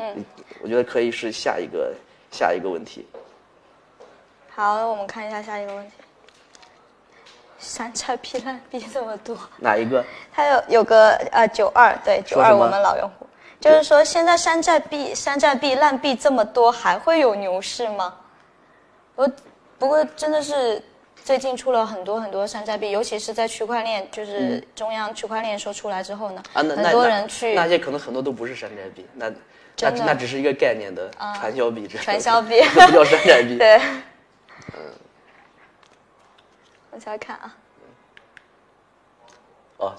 嗯，我觉得可以是下一个下一个问题。好，我们看一下下一个问题。山寨币烂币这么多，哪一个？它有有个呃九二对九二我们老用户，就是说现在山寨币山寨币烂币这么多，还会有牛市吗？我不过真的是最近出了很多很多山寨币，尤其是在区块链就是中央区块链说出来之后呢，很多那人去那些可能很多都不是山寨币，那那那只是一个概念的传销币，这传销币这不叫山寨币。对，嗯，往下看啊，哦，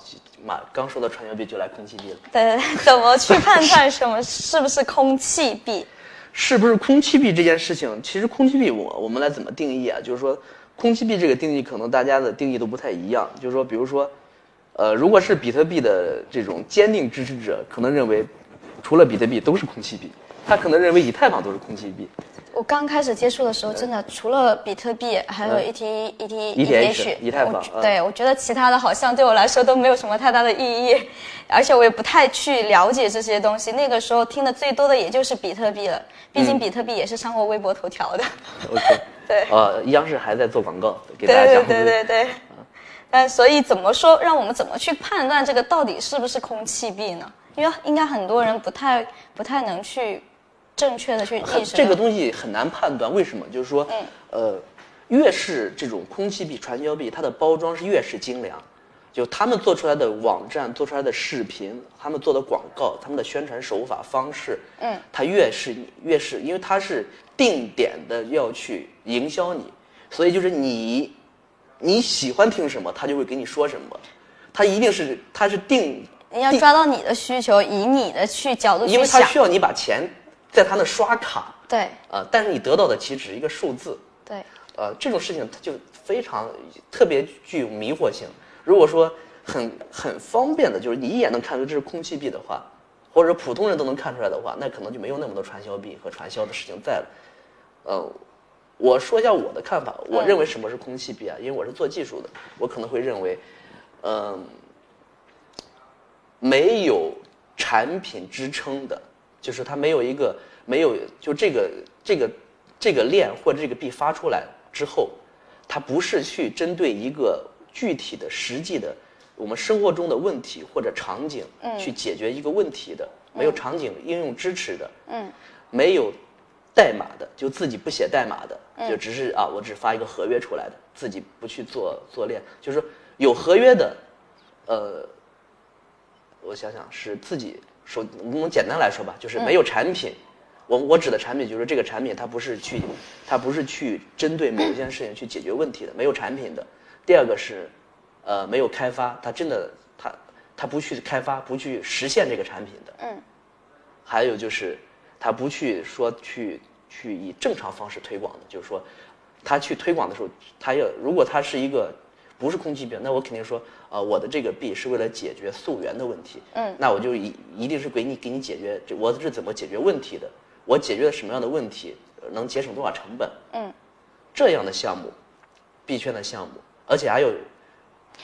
马刚说到传销币就来空气币了，对对对，怎么去判断什么是不是空气币？是不是空气币这件事情？其实空气币我我们来怎么定义啊？就是说，空气币这个定义可能大家的定义都不太一样。就是说，比如说，呃，如果是比特币的这种坚定支持者，可能认为除了比特币都是空气币，他可能认为以太坊都是空气币。我刚开始接触的时候，真的除了比特币，还有 E ET、ET、ETH 以太坊对我觉得其他的好像对我来说都没有什么太大的意义，而且我也不太去了解这些东西。那个时候听的最多的也就是比特币了，毕嗯竟比特币也是上过微博头条的。OK，对呃，央视还在做广告，给大对对家讲。对对对。但所以怎么说，让我们怎么去判断这个到底是不是空气币呢？因为应该很多人不太不太能去正确的去意识这个东西很难判断，为什么？就是说，嗯。呃，越是这种空气币、传销币，它的包装是越是精良，就他们做出来的网站、做出来的视频、他们做的广告、他们的宣传手法方式，嗯，它越是越是，因为它是定点的要去营销你，所以就是你你喜欢听什么，他就会给你说什么，他一定是他是定你要抓到你的需求，以你的去角度去想因为他。需要你把钱在他那刷卡，对呃，但是你得到的其实只是一个数字，对，呃，这种事情它就非常特别具有迷惑性。如果说很很方便的，就是你一眼能看出这是空气币的话，或者普通人都能看出来的话，那可能就没有那么多传销币和传销的事情在了。呃，我说一下我的看法，我认为什么是空气币啊？因为我是做技术的，我可能会认为，嗯、没有产品支撑的，就是它没有一个没有就这个这个这个链或者这个币发出来之后，它不是去针对一个具体的实际的我们生活中的问题或者场景去解决一个问题的，没有场景应用支持的，嗯，没有代码的，就自己不写代码的，就只是啊，我只发一个合约出来的，自己不去做做链，就是说有合约的，呃，我想想是自己说，我们简单来说吧，就是没有产品。我我指的产品就是这个产品，它不是去，它不是去针对某一件事情去解决问题的，没有产品的。第二个是，呃，没有开发，它真的它它不去开发，不去实现这个产品的。嗯。还有就是，它不去说去去以正常方式推广的，就是说，它去推广的时候，它要如果它是一个不是空气币，那我肯定说啊、我的这个币是为了解决溯源的问题，嗯，那我就一一定是给你给你解决，我是怎么解决问题的，我解决了什么样的问题，呃能节省多少成本，嗯，这样的项目，币圈的项目，而且还有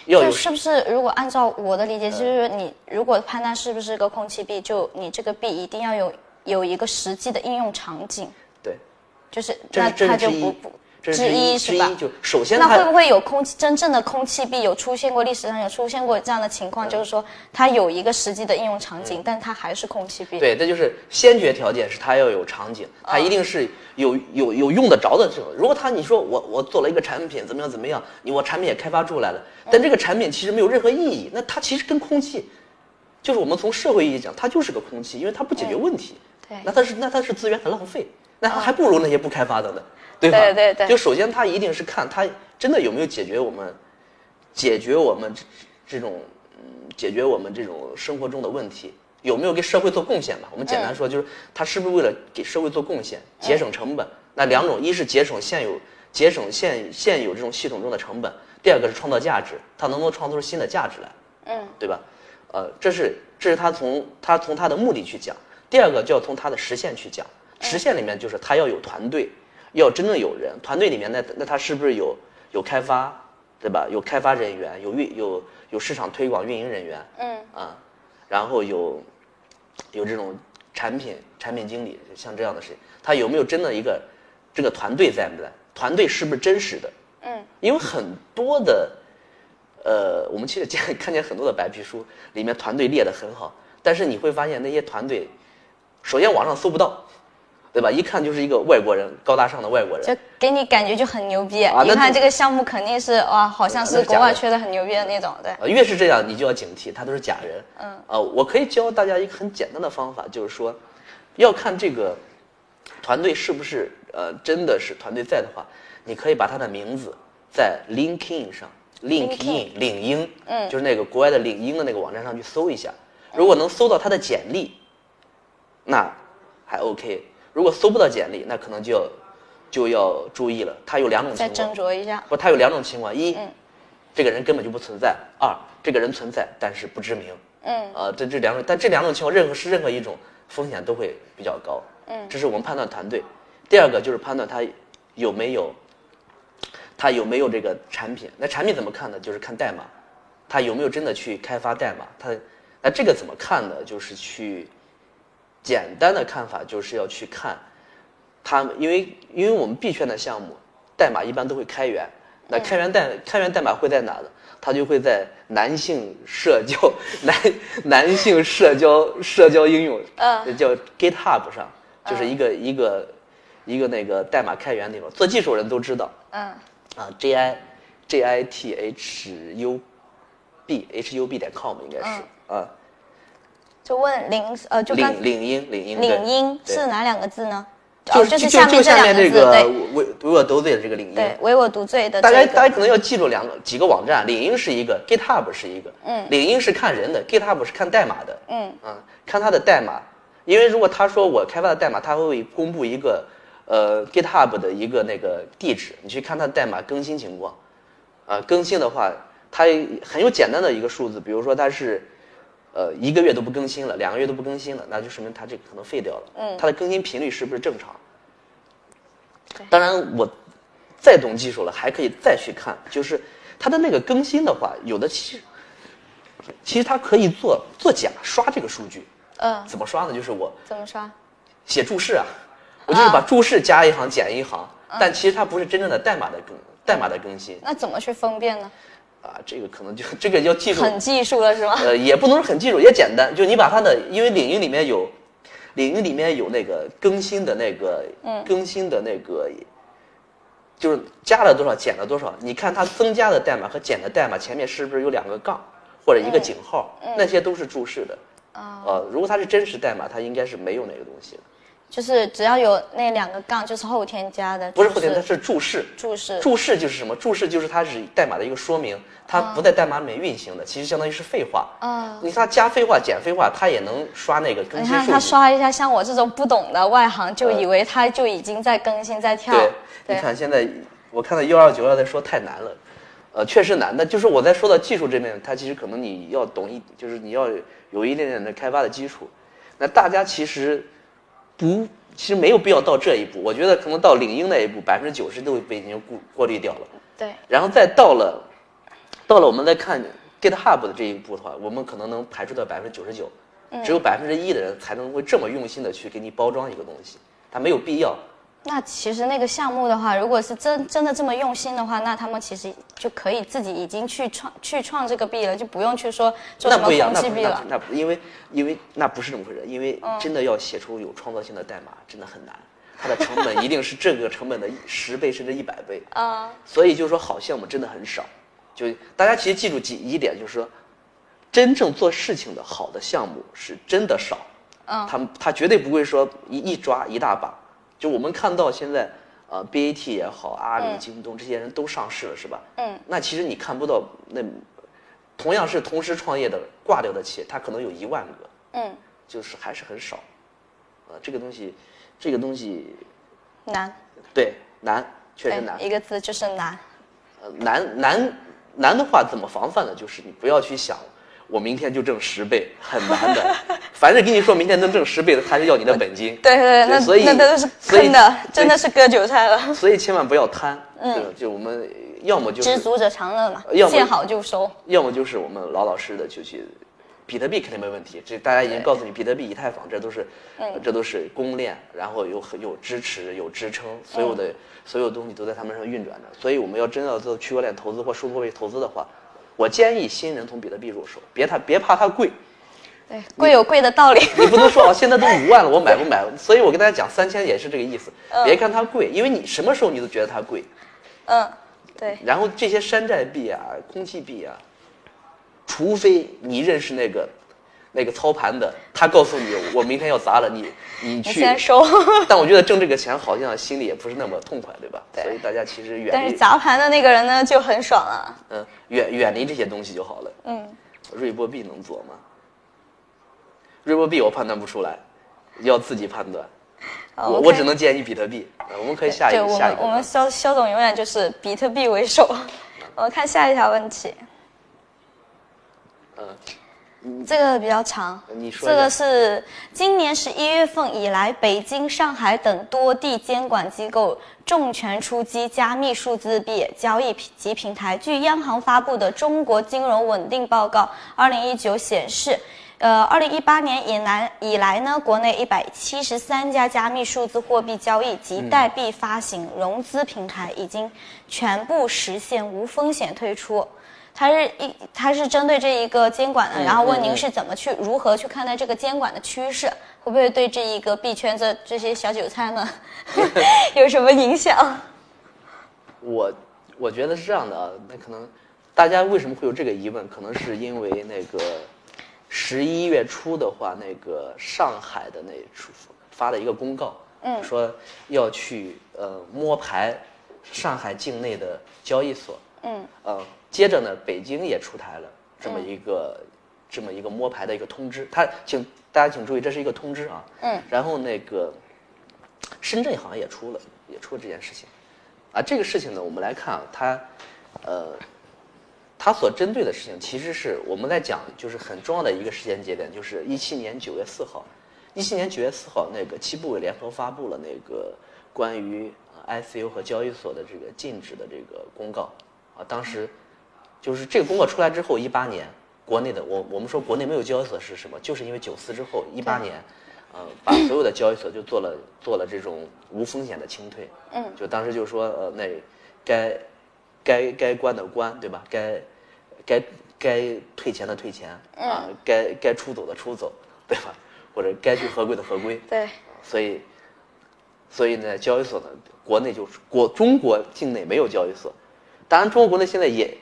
要有就是不是？如果按照我的理解，就是你如果判断是不是个空气币，就你这个币一定要有有一个实际的应用场景，对，就是那它就不不这是之一是吧之一，就首先那会不会有空气真正的空气币有出现过？历史上有出现过这样的情况，就是说它有一个实际的应用场景，但它还是空气币。对，这就是先决条件是它要有场景，它一定是有有有用得着的这种。如果它你说我我做了一个产品怎么样怎么样，你我产品也开发出来了，但这个产品其实没有任何意义，那它其实跟空气，就是我们从社会意义讲，它就是个空气，因为它不解决问题。对那它是那它是资源很浪费，那它还不如那些不开发的呢，对吧？对对对就首先他一定是看他真的有没有解决我们解决我们这这种嗯解决我们这种生活中的问题，有没有给社会做贡献吧？我们简单说，就是他是不是为了给社会做贡献，节省成本？那两种，一是节省现有节省现现有这种系统中的成本，第二个是创造价值，他能不能创造出新的价值来？嗯，对吧？呃，这是这是他从他从他的目的去讲，第二个就要从他的实现去讲。实现里面就是他要有团队，要真正有人，团队里面那那他是不是有有开发，对吧？有开发人员，有运有有市场推广运营人员，嗯啊，然后有有这种产品产品经理像这样的事情，他有没有真的一个这个团队在不在？团队是不是真实的？嗯，因为很多的，呃，我们其实见看见很多的白皮书里面团队列得很好，但是你会发现那些团队，首先网上搜不到，对吧？一看就是一个外国人，高大上的外国人。就给你感觉就很牛逼。啊那你看这个项目肯定是哇，好像是国外吹的很牛逼的那种，对。啊，越是这样，你就要警惕，他都是假人。嗯，啊，我可以教大家一个很简单的方法，就是说，要看这个团队是不是呃真的是团队在的话，你可以把他的名字在 LinkedIn 上 LinkedIn 领英，嗯就是那个国外的领英的那个网站上去搜一下，如果能搜到他的简历，那还 OK。如果搜不到简历，那可能就要就要注意了。他有两种情况斟，酌一下。不，他有两种情况：一，嗯这个人根本就不存在；二，这个人存在但是不知名。嗯呃，这这两种，但这两种情况，任何是任何一种风险都会比较高。嗯这是我们判断团队。第二个就是判断他有没有，他有没有这个产品。那产品怎么看呢？就是看代码，他有没有真的去开发代码？他那这个怎么看呢？就是去简单的看法，就是要去看他们，因为因为我们币圈的项目代码一般都会开源，那开源代开源代码会在哪呢？它就会在男性社交 男男性社交社交应用，嗯。叫 GitHub 上，就是一个、一个一个那个代码开源地方，做技术人都知道。嗯。啊，J I J I T H U B H U B 点 com 应该是、啊，就问领呃，就刚领领英领英领英是哪两个字呢？就哦，就是就下面就下面这个两个字，对唯唯我独醉的这个领英，对，唯我独尊的大家这个，大家可能要记住两个几个网站，领英是一个，GitHub 是一个。嗯领英是看人的，GitHub 是看代码的。嗯嗯，看他的代码，因为如果他说我开发的代码，他会公布一个呃 GitHub 的一个那个地址，你去看他的代码更新情况。啊、更新的话，它很有简单的一个数字，比如说它是呃一个月都不更新了，两个月都不更新了，那就说明它这个可能废掉了。嗯它的更新频率是不是正常？当然，我再懂技术了，还可以再去看，就是它的那个更新的话，有的其实其实它可以做做假刷这个数据，嗯，怎么刷呢？就是我怎么刷？写注释啊，我就是把注释加一行减一行，但其实它不是真正的代码的更代码的更新那怎么去分辨呢？啊，这个可能就这个要技术很技术了是吗？呃，也不能说很技术，也简单，就你把它的，因为领域里面有，领域里面有那个更新的那个，嗯更新的那个，就是加了多少减了多少，你看它增加的代码和减的代码前面是不是有两个杠或者一个井号，那些都是注释的。啊、呃，如果它是真实代码，它应该是没有那个东西的，就是只要有那两个杠，就是后天加的，不是后天，它是是注释。注释。注释就是什么？注释就是它是代码的一个说明，它不在代码里面运行的，其实相当于是废话。啊你看它加废话、减废话，它也能刷那个更你看他新数据。刷一下，像我这种不懂的外行，就以为它就已经在更新在跳。对，你看现在我看到幺二九二在说太难了，呃，确实难的。就是我在说到技术这边，它其实可能你要懂一，就是你要有一点点的开发的基础。那大家其实不，其实没有必要到这一步。我觉得可能到领英那一步，百分之九十都被已经过过滤掉了。对然后再到了，到了我们再看 GitHub 的这一步的话，我们可能能排除掉百分之九十九，只有百分之一的人才能会这么用心的去给你包装一个东西，它没有必要。那其实那个项目的话，如果是真真的这么用心的话，那他们其实就可以自己已经去创去创这个币了，就不用去说做什么那不一样，空气币了。那不因为因为那不是这么回事，因为嗯。真的要写出有创造性的代码，真的很难，它的成本一定是这个成本的十倍甚至一百倍。啊、所以就是说好项目真的很少，就大家其实记住几一点，就是说，真正做事情的好的项目是真的少，嗯。他们他绝对不会说一一抓一大把，就我们看到现在，呃，BAT 也好，阿里、嗯京东这些人都上市了，是吧？嗯，那其实你看不到那，同样是同时创业的挂掉的企业，它可能有一万个，嗯，就是还是很少，呃，这个东西，这个东西难，对难，确实难，一个字就是难。呃，难难难的话怎么防范呢？就是你不要去想，我明天就挣十倍，很难的。凡是跟你说明天能挣十倍的，他是要你的本金。对 对对，那所以那都是所以坑的，真的是割韭菜了。所以千万不要贪。嗯，就我们要么就是知足者常乐嘛，要么见好就收。要么就是我们老老实实的就去比特币肯定没问题，这大家已经告诉你，比特币、以太坊这都是，嗯这都是公链，然后有有支持、有支撑，所有嗯的、所有东西都在他们上运转的。所以我们要真要做区块链投资或数字货币投资的话，我建议新人从比特币入手，别它别怕它贵，对，贵有贵的道理。你不能说啊，现在都五万了，我买不买？所以我跟大家讲，三千也是这个意思，别看它贵，因为你什么时候你都觉得它贵。嗯，对，然后这些山寨币啊、空气币啊，除非你认识那个那个操盘的，他告诉你我明天要砸了，你你你去。先收。但我觉得挣这个钱好像心里也不是那么痛快，对吧？对所以大家其实远离但是砸盘的那个人呢就很爽啊。嗯远远离这些东西就好了。嗯，瑞波币能做吗？瑞波币我判断不出来，要自己判断。好我我只能建议比特币。呃我们可以下一个下一个吧。们我们肖肖总永远就是比特币为首。我们看下一条问题，嗯，这个比较长。你说这个是今年十一月份以来，北京、上海等多地监管机构重拳出击加密数字币交易及平台。据央行发布的《中国金融稳定报告（二零一九）》显示，呃，二零一八年以来以来呢，国内一百七十三家加密数字货币交易及代币发行、融资平台已经全部实现无风险退出。它是一，它是针对这一个监管的，然后问您是怎么去如何去看待这个监管的趋势，会不会对这一个币圈这这些小韭菜们 有什么影响？我我觉得是这样的啊，那可能大家为什么会有这个疑问？可能是因为那个十一月初的话，那个上海的那出发了一个公告，嗯说要去呃摸排上海境内的交易所，嗯。呃，接着呢，北京也出台了这么一个、这么一个摸排的一个通知，它请大家请注意，这是一个通知啊，嗯，然后那个深圳好像也出了，也出了这件事情，啊，这个事情呢，我们来看啊，它，呃，它所针对的事情，其实是我们在讲，就是很重要的一个时间节点，就是一七年九月四号，一七年九月四号，那个七部委联合发布了那个关于呃 ICU 和交易所的这个禁止的这个公告，啊，当时就是这个公告出来之后，一八年国内的我我们说国内没有交易所是什么？就是因为九四之后，一八年，呃，把所有的交易所就做了做了这种无风险的清退，嗯，就当时就说呃那该该该关的关，对吧？该该该退钱的退钱，啊，该该出走的出走，对吧？或者该去合规的合规，对，所以，所以呢，交易所呢，国内就是国中国境内没有交易所，当然中国国内现在也，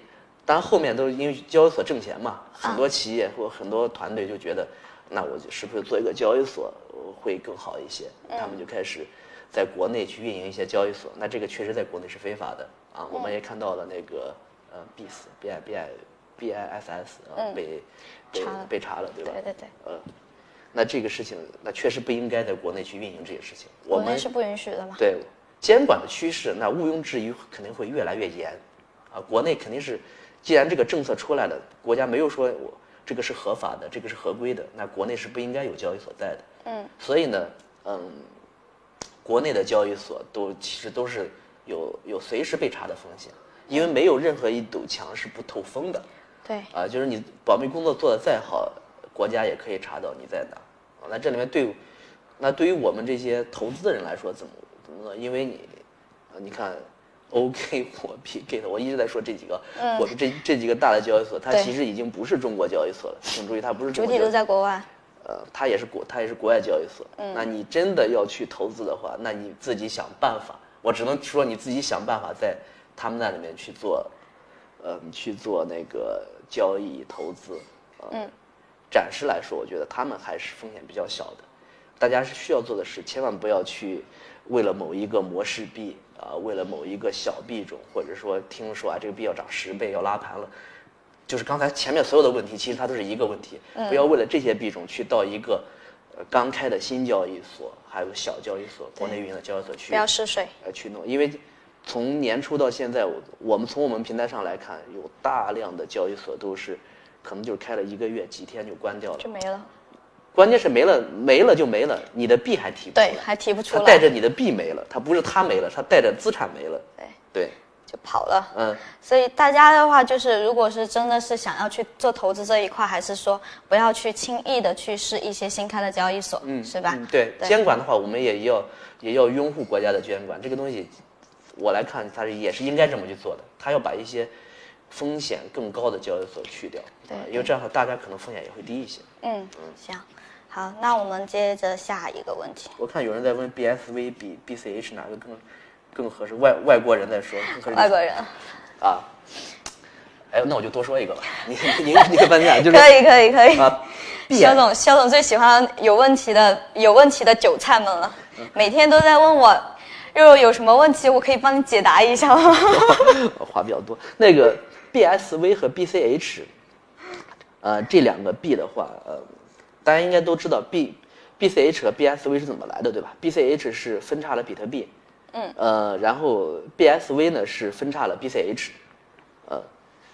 当然后面都是因为交易所挣钱嘛，很多企业或很多团队就觉得，那我就是不是做一个交易所呃会更好一些，他们就开始在国内去运营一些交易所，那这个确实在国内是非法的啊，我们也看到了那个呃 BIS B I B I B I S S 啊被被查了。被查了，对吧？对对对，呃，那这个事情，那确实不应该在国内去运营这些事情。我们是不允许的嘛？对监管的趋势，那毋庸置疑肯定会越来越严，啊，国内肯定是，既然这个政策出来了，国家没有说我这个是合法的，这个是合规的，那国内是不应该有交易所在的。嗯，所以呢，嗯，国内的交易所都其实都是有有随时被查的风险，因为没有任何一堵墙是不透风的。对，啊，就是你保密工作做得再好，国家也可以查到你在哪。啊，那这里面对，那对于我们这些投资的人来说，怎么怎么做？因为你，啊，你看，OK 火币 Gate，我一直在说这几个，嗯我们这这几个大的交易所，它其实已经不是中国交易所了。请注意，它不是中主体都国交易所。在国外。呃，它也是国，它也是国外交易所。嗯那你真的要去投资的话，那你自己想办法。我只能说你自己想办法在他们那里面去做，呃，去做那个交易投资。呃、嗯。暂时来说，我觉得他们还是风险比较小的。大家是需要做的是，千万不要去为了某一个模式币啊、为了某一个小币种，或者说听说啊这个币要涨十倍要拉盘了，就是刚才前面所有的问题，其实它都是一个问题，嗯不要为了这些币种去到一个呃刚开的新交易所，还有小交易所、国内运营的交易所去不要试水。呃去弄，因为从年初到现在，我我们从我们平台上来看，有大量的交易所都是可能就是开了一个月、几天就关掉了就，没了。关键是没了没了就没了，你的币还提不出来，对，还提不出来。他带着你的币没了，他不是他没了，他带着资产没了，对，对，就跑了。嗯，所以大家的话就是，如果是真的是想要去做投资这一块，还是说不要去轻易的去试一些新开的交易所，嗯是吧？嗯，对，对监管的话，我们也要也要拥护国家的监管。这个东西，我来看，它是也是应该这么去做的。他要把一些风险更高的交易所去掉，对啊因为这样的话，大家可能风险也会低一些。嗯嗯，行，好，那我们接着下一个问题。我看有人在问 BSV 比 BCH 哪个更更合适，外外国人在说更合适。外国人啊，哎，那我就多说一个吧。你你你可搬家就是可以可以可以。啊肖总，肖总最喜欢有问题的有问题的韭菜们了，每天都在问我，肉肉有什么问题，我可以帮你解答一下吗？话比较多。那个 BSV 和 BCH，呃，这两个 B 的话，呃，大家应该都知道 B BCH 和 BSV 是怎么来的，对吧？BCH 是分叉了比特币，嗯，呃，然后 BSV 呢是分叉了 BCH，呃，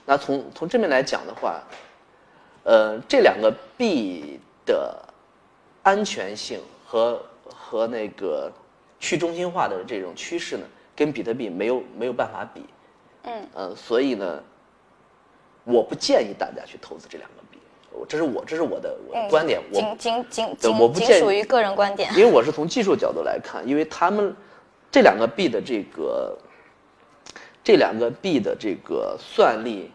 那从从这边来讲的话，呃，这两个币的安全性和和那个去中心化的这种趋势呢，跟比特币没有没有办法比。嗯，呃，所以呢，我不建议大家去投资这两个这是我这是我的我的观点，我仅仅仅对我仅仅不属于个人观点。因为我是从技术角度来看，因为他们这两个币的这个这两个币的这个算力，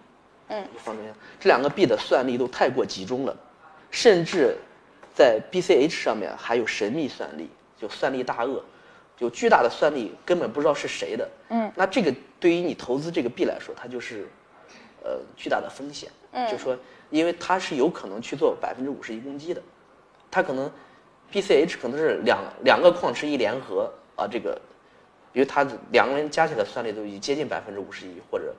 嗯，方面这两个币的算力都太过集中了，甚至在 BCH 上面还有神秘算力，就算力大鳄，有巨大的算力，根本不知道是谁的。嗯，那这个对于你投资这个币来说，它就是呃巨大的风险。嗯，就说因为它是有可能去做百分之五十一攻击的，它可能 BCH 可能是两两个矿池一联合啊，这个，因为它两个人加起来算力都已经接近百分之五十一，或者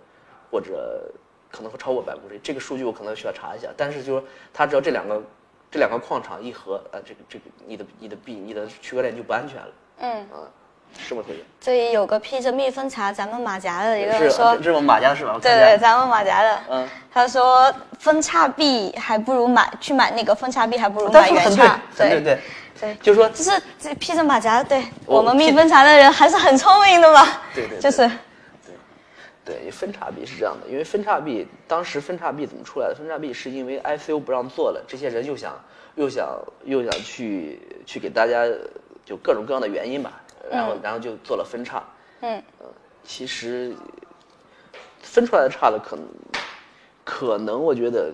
或者可能会超过百分之五十一这个数据我可能需要查一下，但是就是说它只要这两个这两个矿场一合，啊，这个这个你的你的币你的区块链就不安全了。嗯，啊，这么回事。这里有个披着蜜蜂茶咱们马甲的一个说。这，是我们马甲是吧？对对，咱们马甲的，嗯，他说分叉臂还不如买去买那个分叉臂，还不如他买原叉，，对对对，对。就是说就是这披着马甲，对我我们蜜蜂茶的人还是很聪明的嘛，对对对。就是。对，分叉臂是这样的，因为分叉臂当时分叉臂怎么出来的？分叉臂是因为 ICU 不让做了，这些人又想又想又想去去给大家就各种各样的原因吧，然后、然后就做了分叉。嗯，呃，其实分出来的叉的可能可能我觉得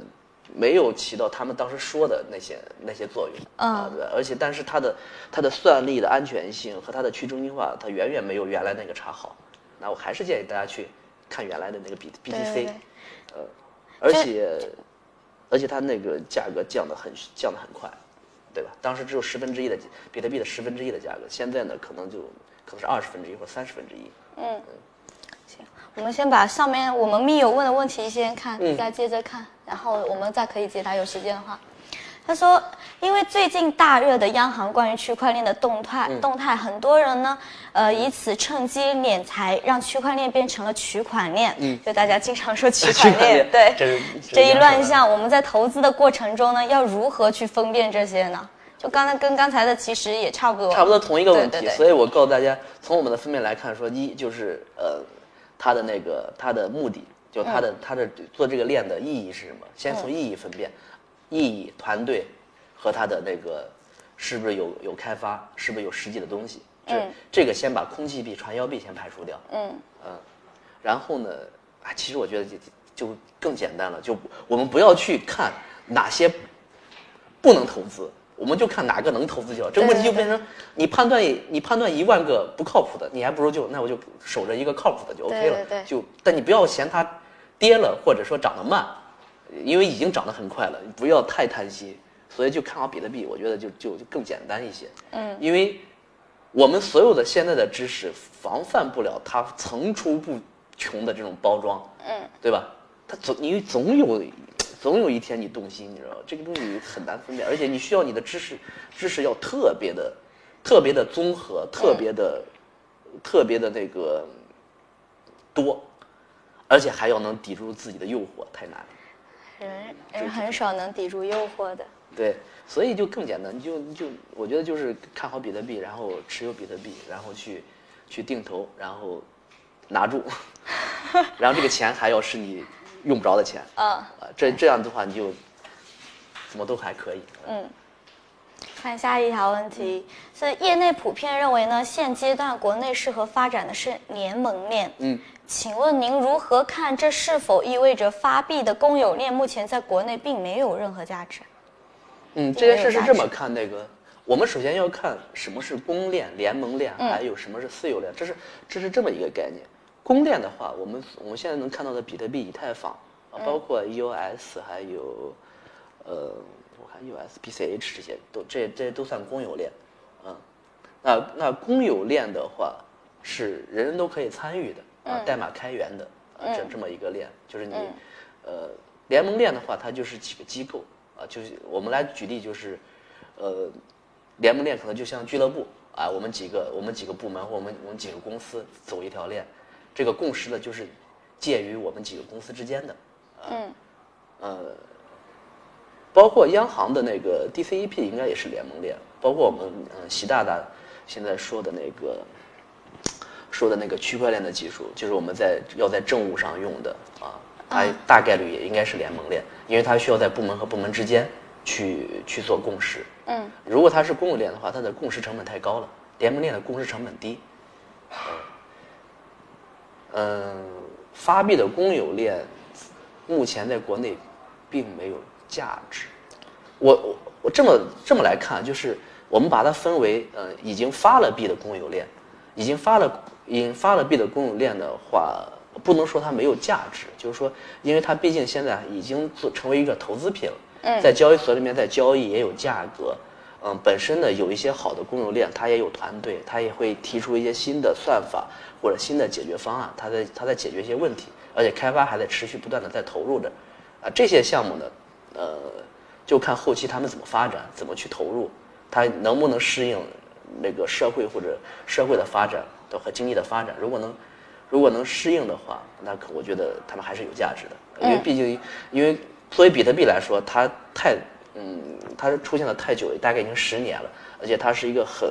没有起到他们当时说的那些那些作用、啊，对，而且但是它的它的算力的安全性和它的去中心化，它远远没有原来那个叉好。那我还是建议大家去看原来的那个 B B T C，呃，而且而且它那个价格降的很降的很快，对吧？当时只有十分之一的比特币的十分之一的价格，现在呢可能就可能是二十分之一或三十分之一。嗯，行我们先把上面我们密友问的问题先看，嗯再接着看，然后我们再可以解答，有时间的话。他说，因为最近大热的央行关于区块链的动态，嗯动态，很多人呢，呃，以此趁机敛财，让区块链变成了取款链。嗯，就大家经常说取款 链，对，这这一乱象。我们在投资的过程中呢，要如何去分辨这些呢？就刚才跟刚才的其实也差不多，差不多同一个问题，对对对所以我告诉大家，从我们的分辨来看，说一就是呃，它的那个它的目的，就它的、嗯它的做这个链的意义是什么？先从意义分辨，意义、团队和他的那个是不是有有开发，是不是有实际的东西？这、嗯这个先把空气币、传销币先排除掉。嗯然后呢，啊，其实我觉得就就更简单了，就我们不要去看哪些不能投资，我们就看哪个能投资就好。这个问题就变成你判断你判断一万个不靠谱的，你还不如就那我就守着一个靠谱的就 OK 了。对对对就但你不要嫌它跌了或者说涨得慢，因为已经涨得很快了，你不要太贪心。所以就看好比特币，我觉得就就就更简单一些。嗯，因为我们所有的现在的知识防范不了它层出不穷的这种包装，嗯，对吧？它总你总有总有一天你动心，你知道吗？这个东西很难分辨，而且你需要你的知识知识要特别的特别的综合，特别的、特别的那个多，而且还要能抵住自己的诱惑，太难了。人人很少能抵住诱惑的。对，所以就更简单，你就你就我觉得就是看好比特币，然后持有比特币，然后去去定投，然后拿住。然后这个钱还要是你用不着的钱，嗯啊，这这样的话你就怎么都还可以。嗯。看下一条问题，所以业内普遍认为呢，现阶段国内适合发展的是联盟链。嗯，请问您如何看？这是否意味着发币的公有链目前在国内并没有任何价值？嗯，这件事是这么看，那个我们首先要看什么是公链、联盟链，还有什么是私有链，这是这是这么一个概念。公链的话，我们我们现在能看到的比特币、以太坊啊，包括 EOS，还有呃。我看 USBCH 这些都这这都算公有链，嗯，那那公有链的话是人人都可以参与的啊，代码开源的啊，这这么一个链，就是你呃联盟链的话，它就是几个机构啊，就是我们来举例，就是呃联盟链可能就像俱乐部啊，我们几个我们几个部门或我们我们几个公司走一条链，这个共识呢就是介于我们几个公司之间的，嗯，呃。包括央行的那个 DCEP 应该也是联盟链，包括我们嗯习大大现在说的那个说的那个区块链的技术，就是我们在要在政务上用的啊，它大概率也应该是联盟链，因为它需要在部门和部门之间去去做共识。嗯，如果它是公有链的话，它的共识成本太高了，联盟链的共识成本低。嗯，发币的公有链目前在国内并没有。价值，我我我这么这么来看，就是我们把它分为呃已经发了币的公有链，已经发了已经发了币的公有链的话，不能说它没有价值，就是说，因为它毕竟现在已经做成为一个投资品了，在交易所里面在交易也有价格，嗯，本身呢有一些好的公有链，它也有团队，它也会提出一些新的算法或者新的解决方案，它在它在解决一些问题，而且开发还在持续不断的在投入着，啊，这些项目呢。呃，就看后期他们怎么发展，怎么去投入，它能不能适应那个社会或者社会的发展的和经济的发展。如果能，如果能适应的话，那可我觉得他们还是有价值的。因为毕竟，因为作为比特币来说，它太嗯，它出现的太久，大概已经十年了，而且它是一个很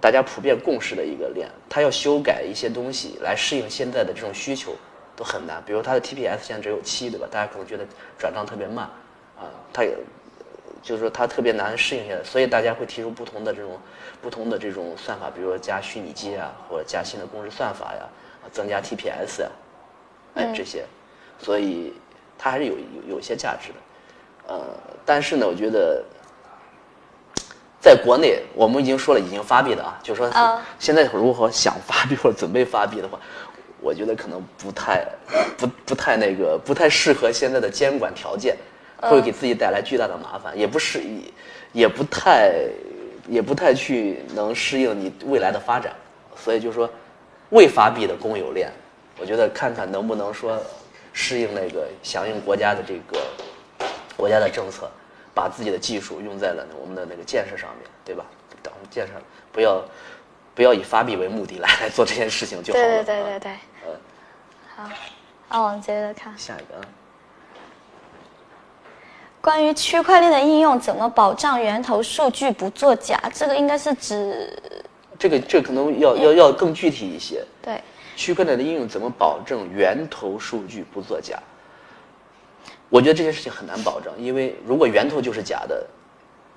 大家普遍共识的一个链，它要修改一些东西来适应现在的这种需求都很难。比如它的 TPS 现在只有七，对吧？大家可能觉得转账特别慢。啊，它也就是说它特别难适应下来，所以大家会提出不同的这种不同的这种算法，比如说加虚拟机啊，或者加新的公式算法呀，增加 TPS 呀，哎这些，所以它还是有有有些价值的。呃，但是呢，我觉得在国内，我们已经说了已经发币的啊，就是说现在如果想发币或者准备发币的话，我觉得可能不太不不太那个不太适合现在的监管条件。会给自己带来巨大的麻烦，也不适宜，也不太，也不太去能适应你未来的发展，所以就是说，未发币的公有链，我觉得看看能不能说适应那个响应国家的这个国家的政策，把自己的技术用在了我们的那个建设上面，对吧？等建设不要不要以发币为目的来来做这件事情就好了。对对对对对。嗯。好，那我们接着看下一个。啊。关于区块链的应用，怎么保障源头数据不作假？这个应该是指这个，这可能要要要更具体一些。对，区块链的应用怎么保证源头数据不作假？我觉得这件事情很难保证，因为如果源头就是假的，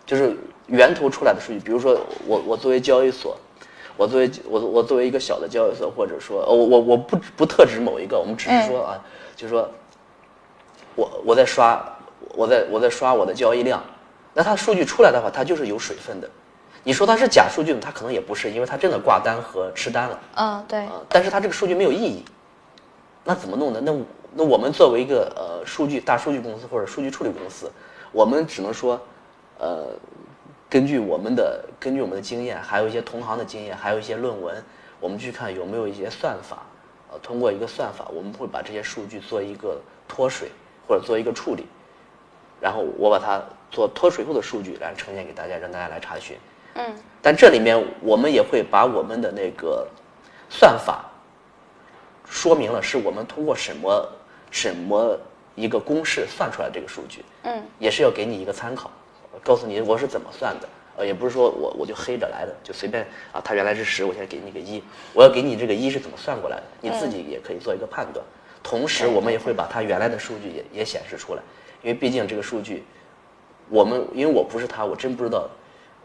就是源头出来的数据，比如说我我作为交易所，我作为我我作为一个小的交易所，或者说我我我不不特指某一个，我们只是说啊，就是说我我在刷。我在我在刷我的交易量，那它数据出来的话，它就是有水分的。你说它是假数据呢？它可能也不是，因为它真的挂单和吃单了。嗯，对。啊，但是它这个数据没有意义，那怎么弄呢？那那我们作为一个呃数据大数据公司或者数据处理公司，我们只能说，呃，根据我们的根据我们的经验，还有一些同行的经验，还有一些论文，我们去看有没有一些算法，呃，通过一个算法，我们会把这些数据做一个脱水或者做一个处理。然后我把它做脱水后的数据来呈现给大家，让大家来查询。嗯。但这里面我们也会把我们的那个算法说明了，是我们通过什么什么一个公式算出来这个数据。嗯。也是要给你一个参考，告诉你我是怎么算的呃，也不是说我我就黑着来的，就随便啊，它原来是十，我现在给你个一，我要给你这个一是怎么算过来的，你自己也可以做一个判断。同时，我们也会把它原来的数据也也显示出来，因为毕竟这个数据，我们因为我不是他，我真不知道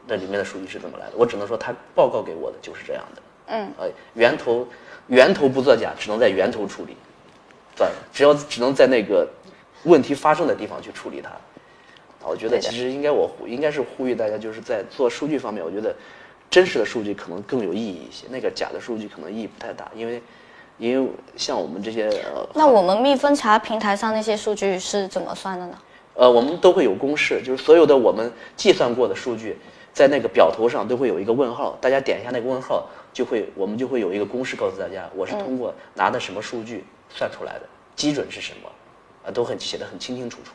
那里面的数据是怎么来的，我只能说他报告给我的就是这样的。嗯，呃，源头源头不作假，只能在源头处理，对，只要只能在那个问题发生的地方去处理它。啊，我觉得其实应该我呼应该是呼吁大家，就是在做数据方面，我觉得真实的数据可能更有意义一些，那个假的数据可能意义不太大，因为因为像我们这些呃那我们蜜蜂茶平台上那些数据是怎么算的呢？呃，我们都会有公式，就是所有的我们计算过的数据，在那个表头上都会有一个问号，大家点一下那个问号，就会我们就会有一个公式告诉大家，我是通过拿的什么数据算出来的，基准是什么，啊，都很写的很清清楚楚。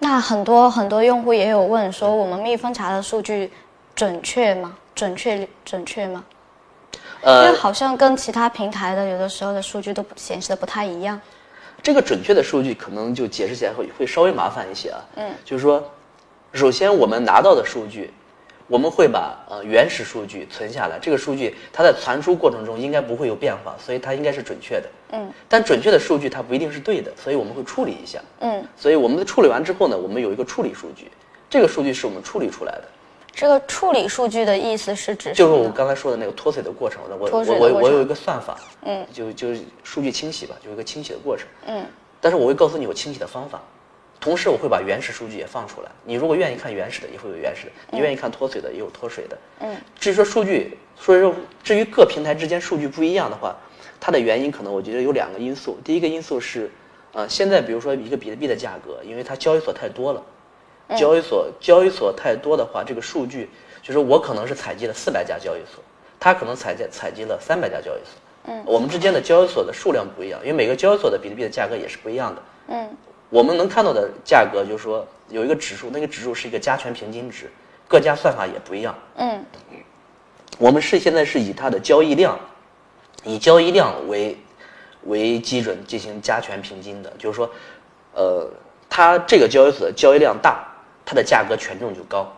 那很多很多用户也有问说，我们蜜蜂茶的数据准确吗？准确准确吗？因为呃，好像跟其他平台的有的时候的数据都不显示的不太一样。这个准确的数据可能就解释起来会会稍微麻烦一些啊。嗯，就是说，首先我们拿到的数据，我们会把呃原始数据存下来，这个数据它在传输过程中应该不会有变化，所以它应该是准确的。嗯，但准确的数据它不一定是对的，所以我们会处理一下。嗯，所以我们处理完之后呢，我们有一个处理数据，这个数据是我们处理出来的，这个处理数据的意思是指就是我？刚才说的那个脱水的过程。我我我我有一个算法，嗯，就就是数据清洗吧，就有一个清洗的过程。嗯，但是我会告诉你我清洗的方法，同时我会把原始数据也放出来。你如果愿意看原始的，也会有原始的；你愿意看脱水的，也有脱水的。嗯，至于说数据，所以说至于各平台之间数据不一样的话，它的原因可能我觉得有两个因素。第一个因素是，呃，现在比如说一个比特币的价格，因为它交易所太多了，交易所交易所太多的话，这个数据就是我可能是采集了四百家交易所，他可能采集采集了三百家交易所。嗯，我们之间的交易所的数量不一样，因为每个交易所的比特币的价格也是不一样的。嗯，我们能看到的价格就是说有一个指数，那个指数是一个加权平均值，各家算法也不一样。嗯我们是现在是以它的交易量，以交易量为为基准进行加权平均的，就是说，呃，它这个交易所的交易量大，它的价格权重就高。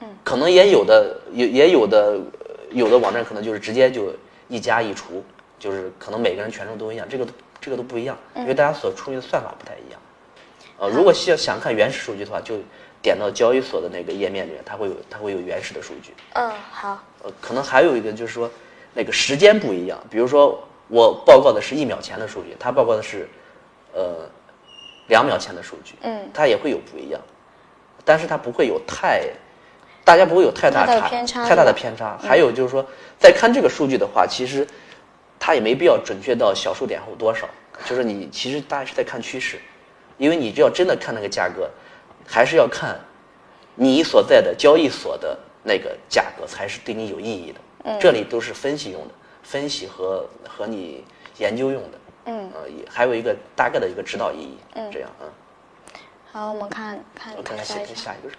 嗯，可能也有的也也有的呃有的网站可能就是直接就一加一除，就是可能每个人权重都一样，这个这个都不一样，因为大家所处理的算法不太一样。呃，如果需要想看原始数据的话，就点到交易所的那个页面里面，它会有它会有原始的数据。嗯，好，呃，可能还有一个就是说，那个时间不一样。比如说，我报告的是一秒前的数据，他报告的是，呃，两秒前的数据，嗯，它也会有不一样，但是它不会有太，大家不会有太大差，偏差太大的偏差。还有就是说，在看这个数据的话，其实它也没必要准确到小数点后多少，就是你其实大家是在看趋势，因为你只要真的看那个价格，还是要看你所在的交易所的那个价格才是对你有意义的。嗯这里都是分析用的，分析和和你研究用的。嗯，呃，也还有一个大概的一个指导意义。嗯，这样啊，好，我们看看我看看下下一下。下一个是。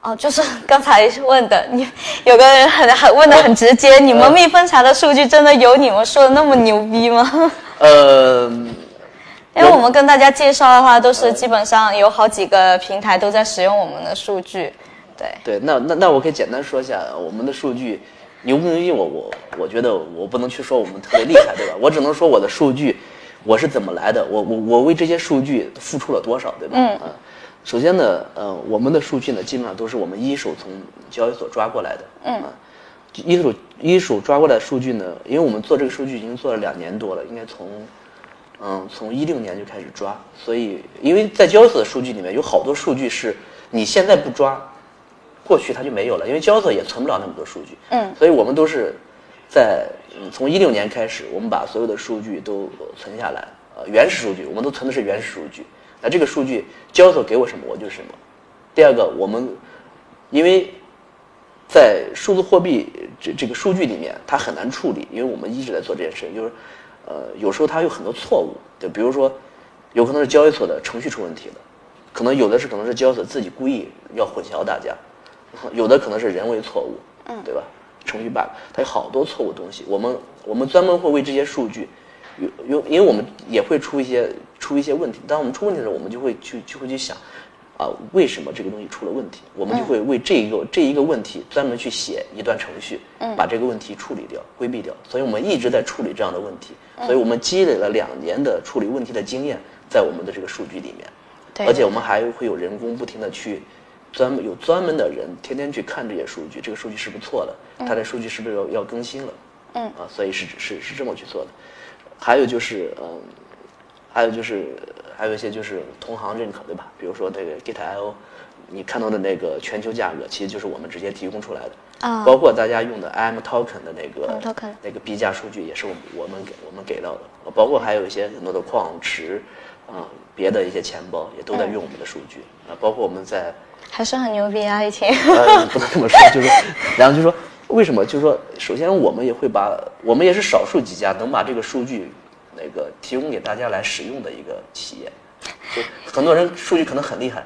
哦，就是 刚才问的，你有个人很很问的很直接，你们蜜蜂茶的数据真的有你们说的那么牛逼吗？呃，因为我们跟大家介绍的话，都是基本上有好几个平台都在使用我们的数据，对，对，那那那我可以简单说一下我们的数据牛不牛逼我，我我觉得我不能去说我们特别厉害，对吧？我只能说我的数据我是怎么来的，我我我为这些数据付出了多少，对吧？嗯。啊，首先呢，呃，我们的数据呢，基本上都是我们一手从交易所抓过来的。嗯。啊，一手一手抓过来的数据呢，因为我们做这个数据已经做了两年多了，应该从嗯，从一六年就开始抓，所以因为在交易所的数据里面有好多数据是你现在不抓，过去它就没有了，因为交易所也存不了那么多数据。嗯，所以我们都是在嗯从一六年开始，我们把所有的数据都存下来，呃，原始数据我们都存的是原始数据。那这个数据交易所给我什么，我就是什么。第二个，我们因为在数字货币这这个数据里面，它很难处理，因为我们一直在做这件事情，就是呃，有时候它有很多错误，就比如说，有可能是交易所的程序出问题了，可能有的是可能是交易所自己故意要混淆大家，有的可能是人为错误，嗯，对吧？程序 bug，它有好多错误东西，我们我们专门会为这些数据，有有，因为我们也会出一些出一些问题，当我们出问题的时候，我们就会去就会去想，啊，为什么这个东西出了问题？我们就会为这一个这一个问题专门去写一段程序，把这个问题处理掉、规避掉。所以我们一直在处理这样的问题，所以我们积累了两年的处理问题的经验，在我们的这个数据里面。而且我们还会有人工不停的去专门有专门的人天天去看这些数据，这个数据是不错的？它的数据是不是要要更新了？嗯啊，所以是是是这么去做的。还有就是嗯，还有就是还有一些就是同行认可，对吧？比如说这个 Git.io，你看到的那个全球价格，其实就是我们直接提供出来的。啊包括大家用的 IM Token 的那个 Token 那个币价数据，也是我们我们给我们给到的。包括还有一些很多的矿池啊、别的一些钱包也都在用我们的数据啊、包括我们在还是很牛逼啊，以前。呃，不能这么说，就是，然后就说为什么？就是说，首先我们也会把，我们也是少数几家能把这个数据那个提供给大家来使用的一个企业。就很多人数据可能很厉害，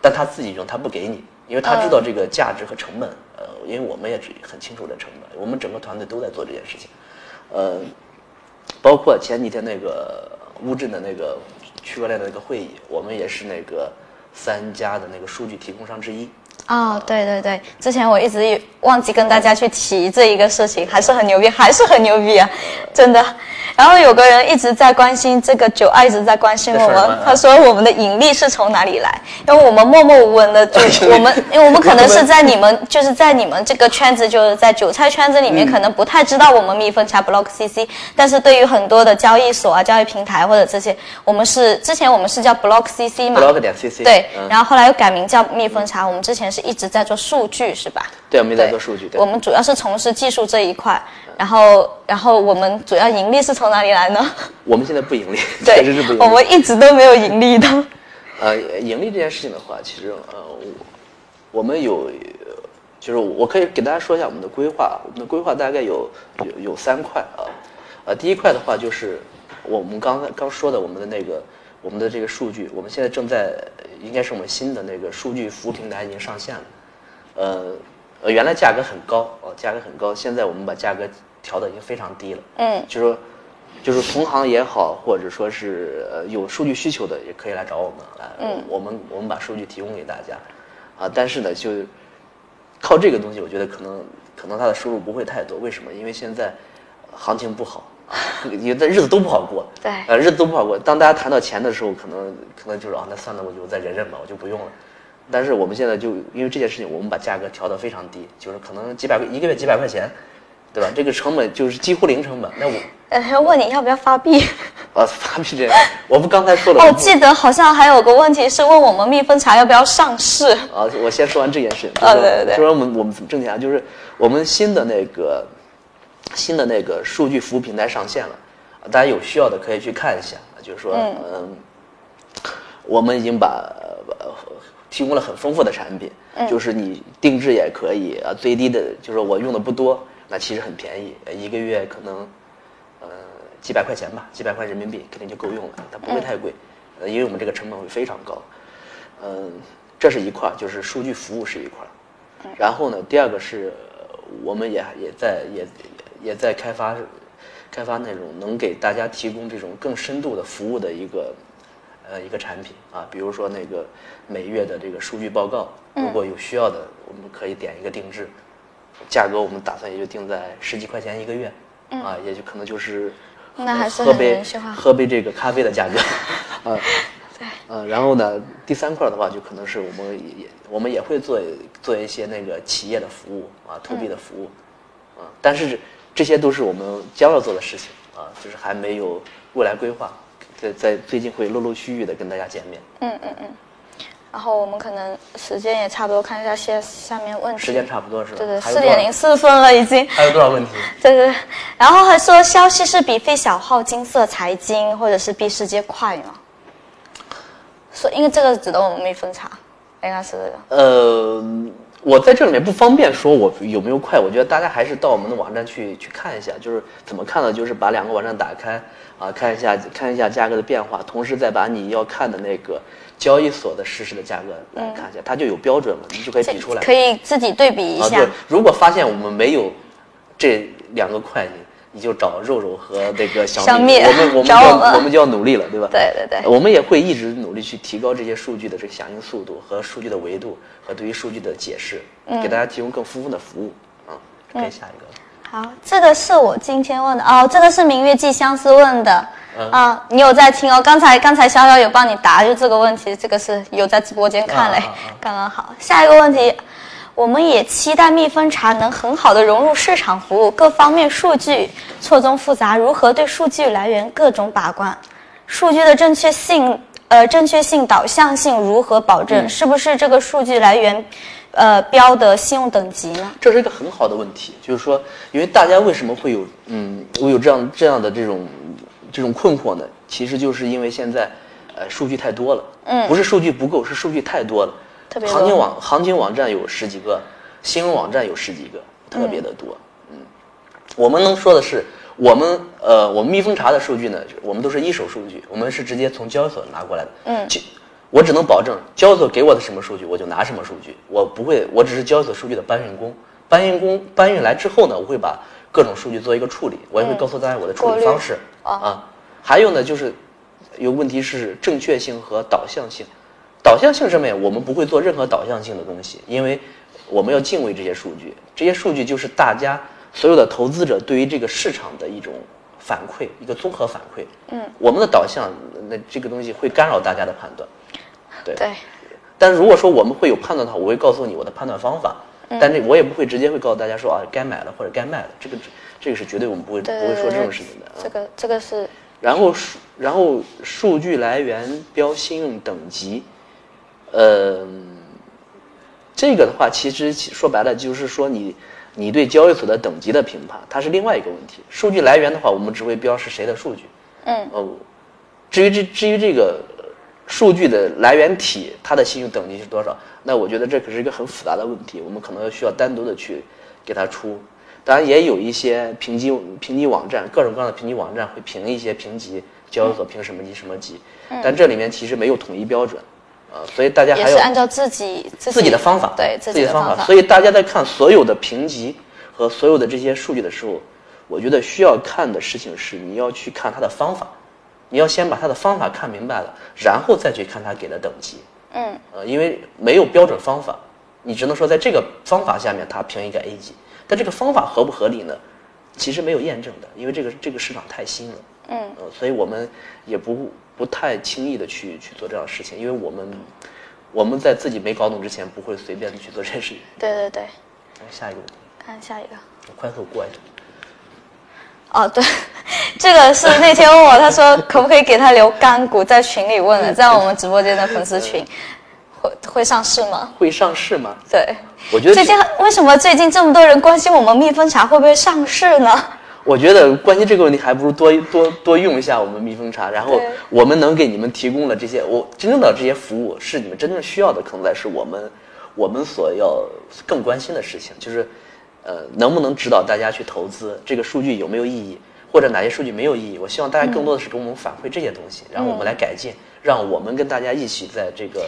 但他自己用他不给你，因为他知道这个价值和成本。呃，因为我们也只很清楚这成本，我们整个团队都在做这件事情。呃，包括前几天那个乌镇的那个区块链的那个会议，我们也是那个三家的那个数据提供商之一。哦，对对对，之前我一直忘记跟大家去提这一个事情，还是很牛逼，还是很牛逼啊，真的。然后有个人一直在关心这个九爱，一直在关心我们他说我们的盈利是从哪里来？因为我们默默无闻的，就我们，因为我们可能是在你们，就是在你们这个圈子，就是在韭菜圈子里面，可能不太知道我们蜜蜂茶 Block CC，但是对于很多的交易所啊、交易平台或者这些，我们是之前我们是叫 Block CC 嘛 blog 点 cc 对，嗯然后后来又改名叫蜜蜂茶。我们之前是一直在做数据，是吧？对，我们也在做数据，对我们主要是从事技术这一块，然后，然后我们主要盈利是从哪里来呢？我们现在不盈利，对确实是不盈，利。我们一直都没有盈利的。呃，盈利这件事情的话，其实呃，我我们有，呃就是我可以给大家说一下我们的规划。我们的规划大概有有有三块啊，呃，第一块的话就是我们刚刚说的我们的那个我们的这个数据，我们现在正在应该是我们新的那个数据服务平台已经上线了，呃呃，原来价格很高哦，价格很高，现在我们把价格调的已经非常低了，嗯，就是说。就是同行也好，或者说是呃有数据需求的，也可以来找我们来，嗯我们我们把数据提供给大家，啊，但是呢，就靠这个东西，我觉得可能可能他的收入不会太多。为什么？因为现在呃行情不好，啊，因为日子都不好过，对呃，日子都不好过。当大家谈到钱的时候，可能可能就是啊，那算了，我就再忍忍吧，我就不用了。但是我们现在就因为这件事情，我们把价格调得非常低，就是可能几百块一个月几百块钱，对吧？这个成本就是几乎零成本。那我呃，要问你要不要发币？啊，发币这样，我们刚才说了，哦，我我记得好像还有个问题是问我们蜜蜂茶要不要上市。啊，我先说完这件事情。啊对对对就说我们我们怎么挣钱啊？就是我们新的那个新的那个数据服务平台上线了，啊大家有需要的可以去看一下。就是说，嗯。嗯，我们已经把呃提供了很丰富的产品，嗯。就是你定制也可以啊，最低的就是我用的不多，那其实很便宜，呃一个月可能呃几百块钱吧，几百块人民币肯定就够用了，它不会太贵，呃，因为我们这个成本会非常高，嗯，这是一块，就是数据服务是一块，然后呢，第二个是呃我们也也在也也在开发开发那种能给大家提供这种更深度的服务的一个呃一个产品啊，比如说那个每月的这个数据报告，如果有需要的，我们可以点一个定制，价格我们打算也就定在十几块钱一个月，啊，也就可能就是那还是很喝杯喝杯这个咖啡的价格，啊，呃，然后呢，第三块的话，就可能是我们也我们也会做做一些那个企业的服务啊，to B 的服务，啊，但是这些都是我们将要做的事情啊，就是还没有未来规划，在在最近会陆陆续续的跟大家见面。嗯嗯嗯。然后我们可能时间也差不多，看一下下下面问题。时间差不多是吧？对对，四点零四分了已经。还有多少问题？对 对，对然后还说消息是比费小号金色财经或者是比世界快吗？说因为这个指的我们蜜蜂茶，应该是这个。呃，我在这里面不方便说我有没有快，我觉得大家还是到我们的网站去去看一下，就是怎么看呢？就是把两个网站打开啊，看一下看一下价格的变化，同时再把你要看的那个交易所的实时的价格来看一下，它就有标准了，你就可以比出来。可以自己对比一啊，下。对，如果发现我们没有这两个会计，你就找肉肉和那个小小蜜，我们我们我们要我们就要努力了，对吧？对对对我们也会一直努力去提高这些数据的这个响应速度和数据的维度和对于数据的解释，嗯给大家提供更丰富的服务啊。可以下一个。好，这个是我今天问的哦，这个是明月寄相思问的。嗯啊，你有在听哦？刚才刚才逍遥有帮你答，就这个问题，这个是有在直播间看嘞，啊啊啊刚刚好。下一个问题，我们也期待蜜蜂茶能很好的融入市场服务，各方面数据错综复杂，如何对数据来源各种把关？数据的正确性，呃，正确性、导向性如何保证？是不是这个数据来源，呃，标的信用等级呢？这是一个很好的问题，就是说，因为大家为什么会有嗯，会有这样这样的这种这种困惑呢？其实就是因为现在呃数据太多了，嗯不是数据不够，是数据太多了。特别多行情网行情网站有十几个，新闻网站有十几个，特别的多。嗯，我们能说的是，我们呃，我们蜜蜂茶的数据呢，我们都是一手数据，我们是直接从交易所拿过来的。嗯就我只能保证交易所给我的什么数据，我就拿什么数据，我不会，我只是交易所数据的搬运工。搬运工搬运来之后呢，我会把各种数据做一个处理，我也会告诉大家我的处理方式哦啊。还有呢，就是有问题是正确性和导向性。导向性上面，我们不会做任何导向性的东西，因为我们要敬畏这些数据。这些数据就是大家所有的投资者对于这个市场的一种反馈，一个综合反馈。嗯，我们的导向，那这个东西会干扰大家的判断。对。对，但如果说我们会有判断的话，我会告诉你我的判断方法，嗯但这我也不会直接会告诉大家说啊该买了或者该卖了，这个这个是绝对我们不会不会说这种事情的。啊这个这个是然后数然后数据来源标信用等级，呃，这个的话其实其说白了就是说你你对交易所的等级的评判，它是另外一个问题。数据来源的话，我们只会标是谁的数据，嗯哦，至于这至于这个数据的来源体，它的信用等级是多少？那我觉得这可是一个很复杂的问题，我们可能需要单独的去给它出。当然，也有一些评级评级网站，各种各样的评级网站会评一些评级，交易所评什么级什么级，但这里面其实没有统一标准，啊、所以大家还要是按照自己自自己的方法，对自己的方方法，所以大家在看所有的评级和所有的这些数据的时候，我觉得需要看的事情是你要去看它的方法，你要先把它的方法看明白了，然后再去看它给的等级。嗯，呃，因为没有标准方法，你只能说在这个方法下面它评一个 A 级，但这个方法合不合理呢？其实没有验证的，因为这个这个市场太新了。嗯，呃，所以我们也不不太轻易的去去做这样的事情，因为我们我们在自己没搞懂之前，不会随便的去做这件事情。对对对，下一个问题，看下一个。我快速过一下。哦，对，这个是那天问我，他说可不可以给他留干股，在群里问的，在我们直播间的粉丝群，会会上市吗？会上市吗？对，我觉得最近为什么最近这么多人关心我们蜜蜂茶会不会上市呢？我觉得关心这个问题，还不如多多多用一下我们蜜蜂茶，然后我们能给你们提供的这些，我真正的这些服务是你们真正需要的，可能才是我们我们所要更关心的事情，就是呃能不能指导大家去投资，这个数据有没有意义，或者哪些数据没有意义。我希望大家更多的是给我们反馈这些东西，然后我们来改进，让我们跟大家一起在这个。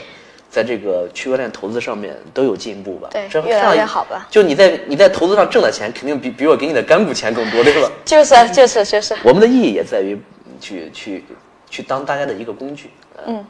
在这个区块链投资上面都有进步吧，对越来越好吧就你在你在投资上挣的钱，肯定比比我给你的干股钱更多，对吧？就是就是就是，我们的意义也在于去去去当大家的一个工具。嗯，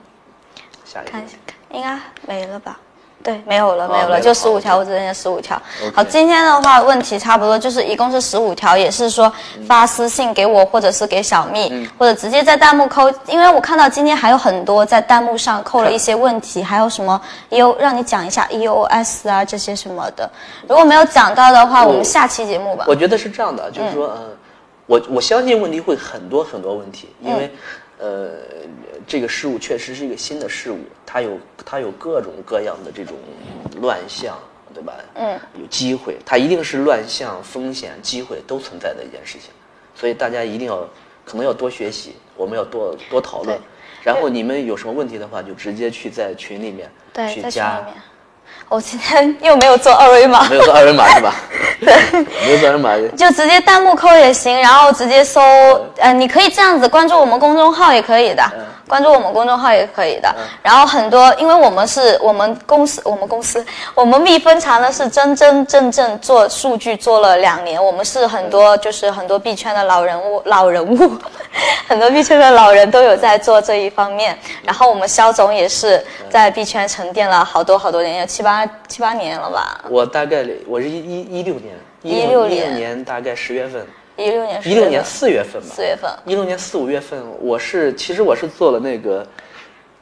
下一个看一下，看应该没了吧？对，没有了，哦没有了，就十五条，我只剩下十五条。好，今天的话问题差不多，就是一共是十五条，也是说发私信给我，或者是给小蜜，嗯。或者直接在弹幕扣，因为我看到今天还有很多在弹幕上扣了一些问题，还有什么 EO 让你讲一下 EOS 啊这些什么的，如果没有讲到的话，我们下期节目吧。我觉得是这样的，就是说，呃，我我相信问题会很多很多问题，因为，呃，这个事物确实是一个新的事物，它有它有各种各样的这种乱象，对吧？嗯，有机会，它一定是乱象、风险、机会都存在的一件事情，所以大家一定要可能要多学习，我们要多多讨论。然后你们有什么问题的话，就直接去在群里面对，去加里面。我今天又没有做二维码没，有做二维码是吧？对 没有做二维码。就直接弹幕扣也行，然后直接搜，呃，你可以这样子关注我们公众号也可以的，关注我们公众号也可以的。然后很多，因为我们是我们公司，我们公司，我们蜜蜂茶呢是真真正正做数据做了两年，我们是很多就是很多币圈的老人物，老人物，很多币圈的老人都有在做这一方面。然后我们肖总也是在币圈沉淀了好多好多年，有七八七八年了吧？我大概我是一一一六年，16一六年年大概十月份，一六年，一六年四月份吧，四月份，一六年四五月份，我是其实我是做了那个，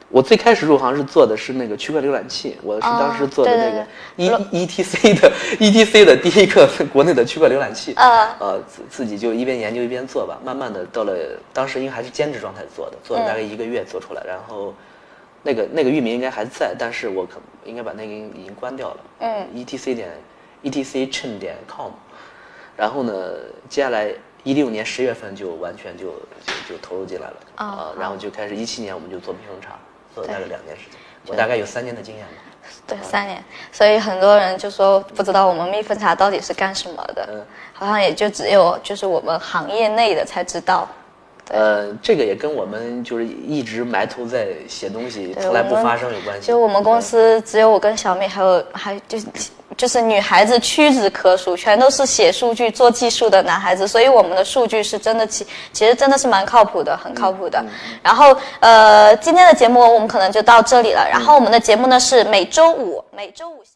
我最开始入行是做的是那个区块浏览器，我是当时做的那个 E E T C 的 E T C 的第一个国内的区块浏览器，啊。呃自自己就一边研究一边做吧，慢慢的到了当时因为还是兼职状态做的，做了大概一个月做出来，然后那个那个域名应该还在，但是我可应该把那个已经关掉了，嗯，E T C 点 E T C chain 点 com。然后呢，接下来一六年十月份就完全就就就投入进来了哦啊、然后就开始一七年我们就做蜜蜂茶，做了大概两年时间，我大概有三年的经验吧。对，三年，所以很多人就说不知道我们蜜蜂茶到底是干什么的，嗯好像也就只有就是我们行业内的才知道。呃，这个也跟我们就是一直埋头在写东西，从来不发声有关系。就我们公司只有我跟小美，还有还就是就是女孩子屈指可数，全都是写数据、做技术的男孩子，所以我们的数据是真的其其实真的是蛮靠谱的，很靠谱的。然后呃，今天的节目我们可能就到这里了。然后我们的节目呢是每周五，每周五下。